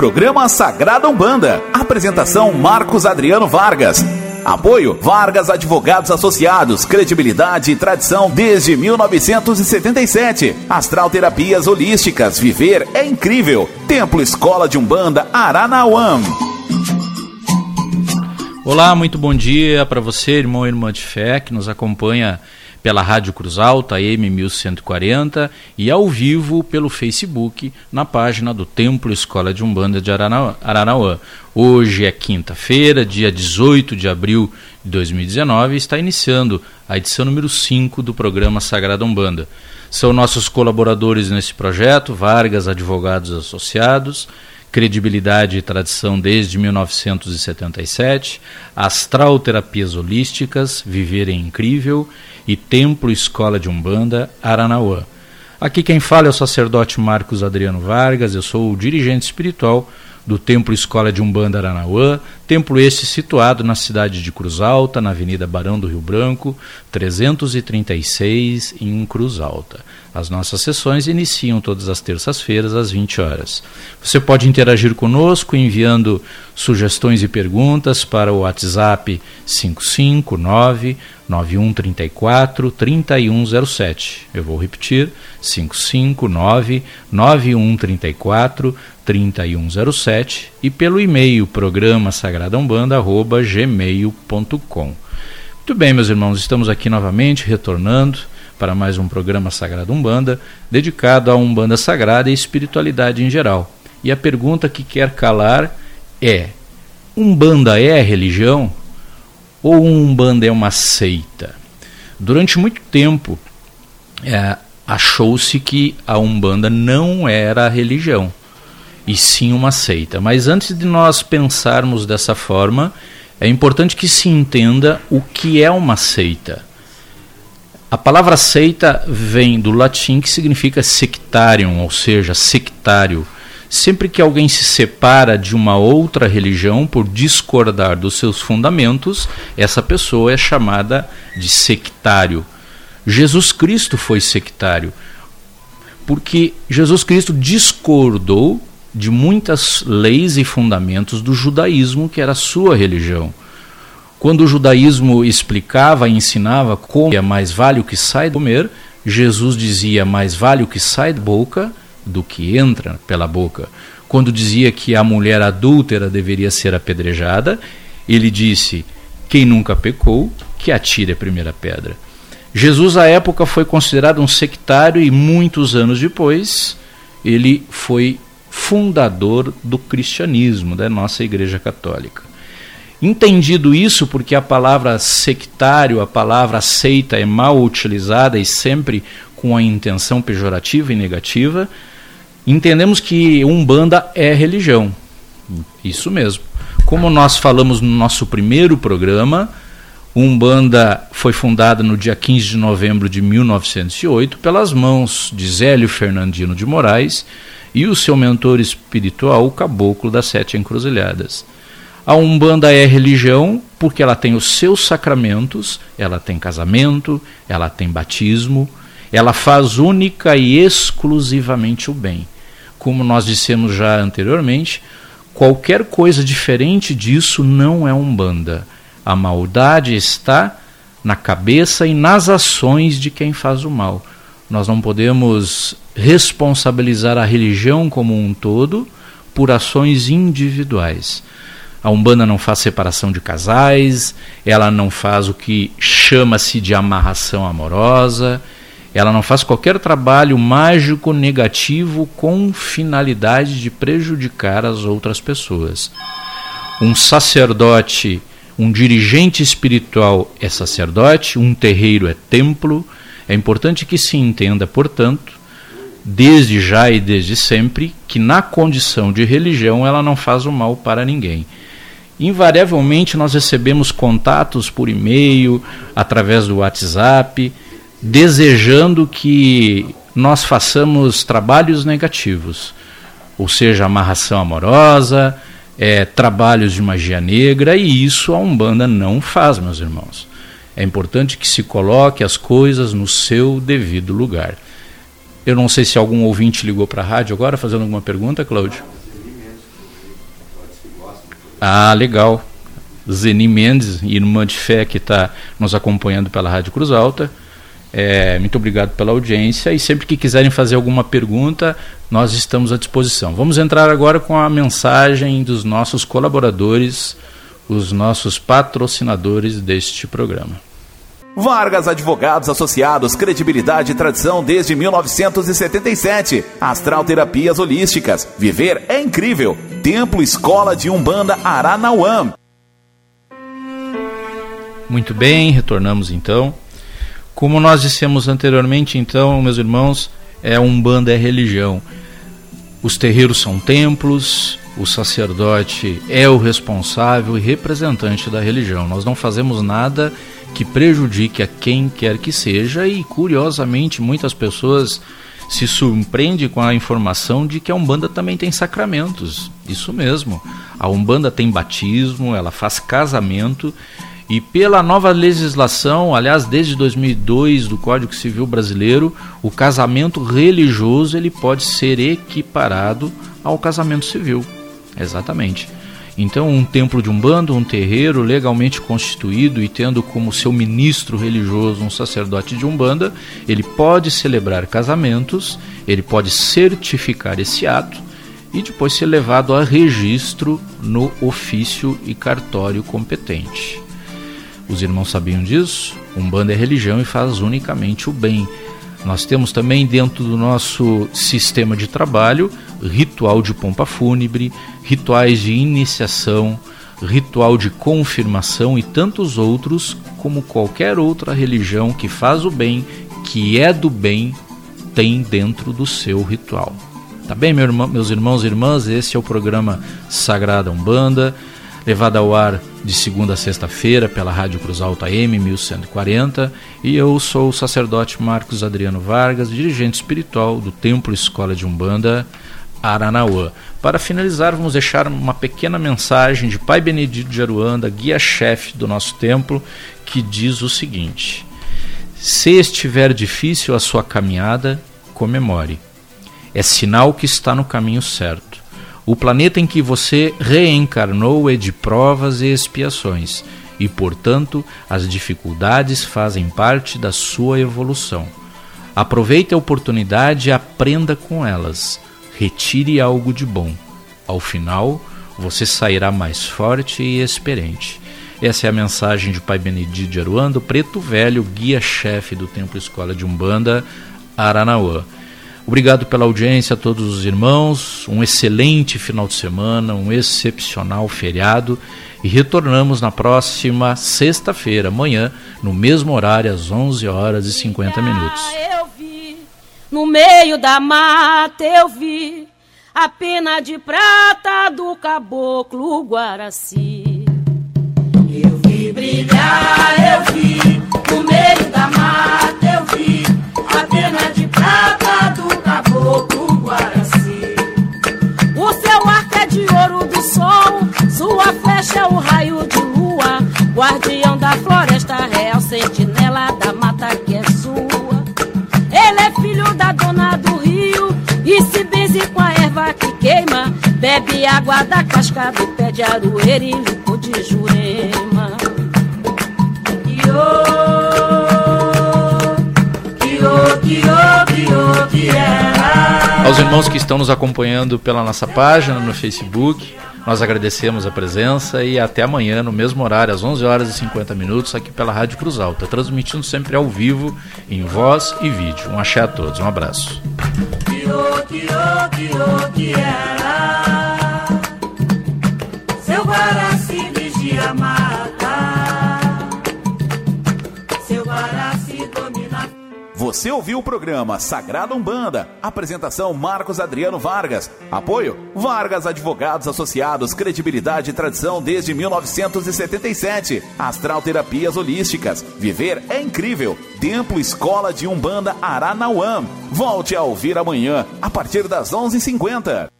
Programa Sagrada Umbanda. Apresentação Marcos Adriano Vargas. Apoio Vargas Advogados Associados, credibilidade e tradição desde 1977. Astral Terapias Holísticas, viver é incrível. Templo Escola de Umbanda Aranauã. Olá, muito bom dia para você, irmão e irmã de fé que nos acompanha pela Rádio Cruz Alta, M1140, e ao vivo pelo Facebook, na página do Templo Escola de Umbanda de Aranauã. Hoje é quinta-feira, dia 18 de abril de 2019, e está iniciando a edição número 5 do programa Sagrada Umbanda. São nossos colaboradores nesse projeto, Vargas Advogados Associados, credibilidade e tradição desde 1977, Astral Terapias Holísticas, Viver é Incrível e Templo Escola de Umbanda, Aranauã. Aqui quem fala é o sacerdote Marcos Adriano Vargas, eu sou o dirigente espiritual do Templo Escola de Umbanda Aranauã, templo este situado na cidade de Cruz Alta, na Avenida Barão do Rio Branco, 336, em Cruz Alta. As nossas sessões iniciam todas as terças-feiras às 20 horas. Você pode interagir conosco enviando sugestões e perguntas para o WhatsApp 559 9134 3107. Eu vou repetir: 559 9134 3107 e pelo e-mail programa sagradaombanda@gmail.com. Muito bem, meus irmãos, estamos aqui novamente retornando para mais um programa Sagrado Umbanda, dedicado à Umbanda Sagrada e espiritualidade em geral. E a pergunta que quer calar é: Umbanda é religião ou Umbanda é uma seita? Durante muito tempo, é, achou-se que a Umbanda não era religião, e sim uma seita. Mas antes de nós pensarmos dessa forma, é importante que se entenda o que é uma seita. A palavra seita vem do latim que significa sectarium, ou seja, sectário. Sempre que alguém se separa de uma outra religião por discordar dos seus fundamentos, essa pessoa é chamada de sectário. Jesus Cristo foi sectário, porque Jesus Cristo discordou de muitas leis e fundamentos do judaísmo, que era a sua religião. Quando o judaísmo explicava e ensinava como é mais vale o que sai do comer, Jesus dizia mais vale o que sai da boca do que entra pela boca. Quando dizia que a mulher adúltera deveria ser apedrejada, ele disse: quem nunca pecou, que atire a primeira pedra. Jesus, à época, foi considerado um sectário e muitos anos depois ele foi fundador do cristianismo, da nossa Igreja Católica. Entendido isso, porque a palavra sectário, a palavra seita é mal utilizada e sempre com a intenção pejorativa e negativa, entendemos que Umbanda é religião. Isso mesmo. Como nós falamos no nosso primeiro programa, Umbanda foi fundada no dia 15 de novembro de 1908 pelas mãos de Zélio Fernandino de Moraes e o seu mentor espiritual, o Caboclo das Sete Encruzilhadas. A Umbanda é religião porque ela tem os seus sacramentos, ela tem casamento, ela tem batismo, ela faz única e exclusivamente o bem. Como nós dissemos já anteriormente, qualquer coisa diferente disso não é Umbanda. A maldade está na cabeça e nas ações de quem faz o mal. Nós não podemos responsabilizar a religião como um todo por ações individuais. A Umbanda não faz separação de casais, ela não faz o que chama-se de amarração amorosa, ela não faz qualquer trabalho mágico negativo com finalidade de prejudicar as outras pessoas. Um sacerdote, um dirigente espiritual é sacerdote, um terreiro é templo. É importante que se entenda, portanto, desde já e desde sempre, que na condição de religião ela não faz o mal para ninguém invariavelmente nós recebemos contatos por e-mail, através do WhatsApp, desejando que nós façamos trabalhos negativos, ou seja, amarração amorosa, é, trabalhos de magia negra, e isso a Umbanda não faz, meus irmãos. É importante que se coloque as coisas no seu devido lugar. Eu não sei se algum ouvinte ligou para a rádio agora fazendo alguma pergunta, Cláudio. Ah, legal. Zeni Mendes, irmã de fé que está nos acompanhando pela Rádio Cruz Alta. É, muito obrigado pela audiência e sempre que quiserem fazer alguma pergunta, nós estamos à disposição. Vamos entrar agora com a mensagem dos nossos colaboradores, os nossos patrocinadores deste programa. Vargas Advogados Associados, credibilidade e tradição desde 1977. Astral Terapias Holísticas. Viver é incrível. Templo Escola de Umbanda Aranauã. Muito bem, retornamos então. Como nós dissemos anteriormente, então, meus irmãos, é Umbanda é religião. Os terreiros são templos, o sacerdote é o responsável e representante da religião. Nós não fazemos nada que prejudique a quem quer que seja e curiosamente muitas pessoas se surpreendem com a informação de que a Umbanda também tem sacramentos. Isso mesmo. A Umbanda tem batismo, ela faz casamento e pela nova legislação, aliás, desde 2002 do Código Civil Brasileiro, o casamento religioso ele pode ser equiparado ao casamento civil. Exatamente. Então, um templo de umbanda, um terreiro legalmente constituído e tendo como seu ministro religioso um sacerdote de umbanda, ele pode celebrar casamentos, ele pode certificar esse ato e depois ser levado a registro no ofício e cartório competente. Os irmãos sabiam disso? Umbanda é religião e faz unicamente o bem. Nós temos também dentro do nosso sistema de trabalho ritual de pompa fúnebre, rituais de iniciação, ritual de confirmação e tantos outros, como qualquer outra religião que faz o bem, que é do bem, tem dentro do seu ritual. Tá bem, meus irmãos e irmãs? Esse é o programa Sagrada Umbanda levada ao ar de segunda a sexta-feira pela Rádio Cruz Alta AM 1140, e eu sou o sacerdote Marcos Adriano Vargas, dirigente espiritual do Templo Escola de Umbanda Aranauã. Para finalizar, vamos deixar uma pequena mensagem de Pai Benedito de Aruanda, guia-chefe do nosso templo, que diz o seguinte: Se estiver difícil a sua caminhada, comemore. É sinal que está no caminho certo. O planeta em que você reencarnou é de provas e expiações, e, portanto, as dificuldades fazem parte da sua evolução. Aproveite a oportunidade e aprenda com elas. Retire algo de bom. Ao final, você sairá mais forte e experiente. Essa é a mensagem de Pai Benedito de Aruanda, preto velho, guia-chefe do Templo Escola de Umbanda, Aranauã. Obrigado pela audiência a todos os irmãos. Um excelente final de semana, um excepcional feriado. E retornamos na próxima sexta-feira, amanhã, no mesmo horário, às 11 horas e 50 minutos. Eu vi, no meio da mata eu vi a pena de prata do caboclo Guaraci. Eu vi brilhar, eu vi, da floresta real, sentinela da mata que é sua. Ele é filho da dona do rio e se benze com a erva que queima, bebe água da casca do pé de aroeira e limpo de jurema. Aos irmãos que estão nos acompanhando pela nossa página no Facebook, nós agradecemos a presença e até amanhã, no mesmo horário, às 11 horas e 50 minutos, aqui pela Rádio Cruz Alta, transmitindo sempre ao vivo, em voz e vídeo. Um axé a todos, um abraço. Você ouviu o programa Sagrada Umbanda. Apresentação Marcos Adriano Vargas. Apoio Vargas Advogados Associados. Credibilidade e tradição desde 1977. Astral Terapias Holísticas. Viver é incrível. Templo Escola de Umbanda Aranauã. Volte a ouvir amanhã, a partir das 11h50.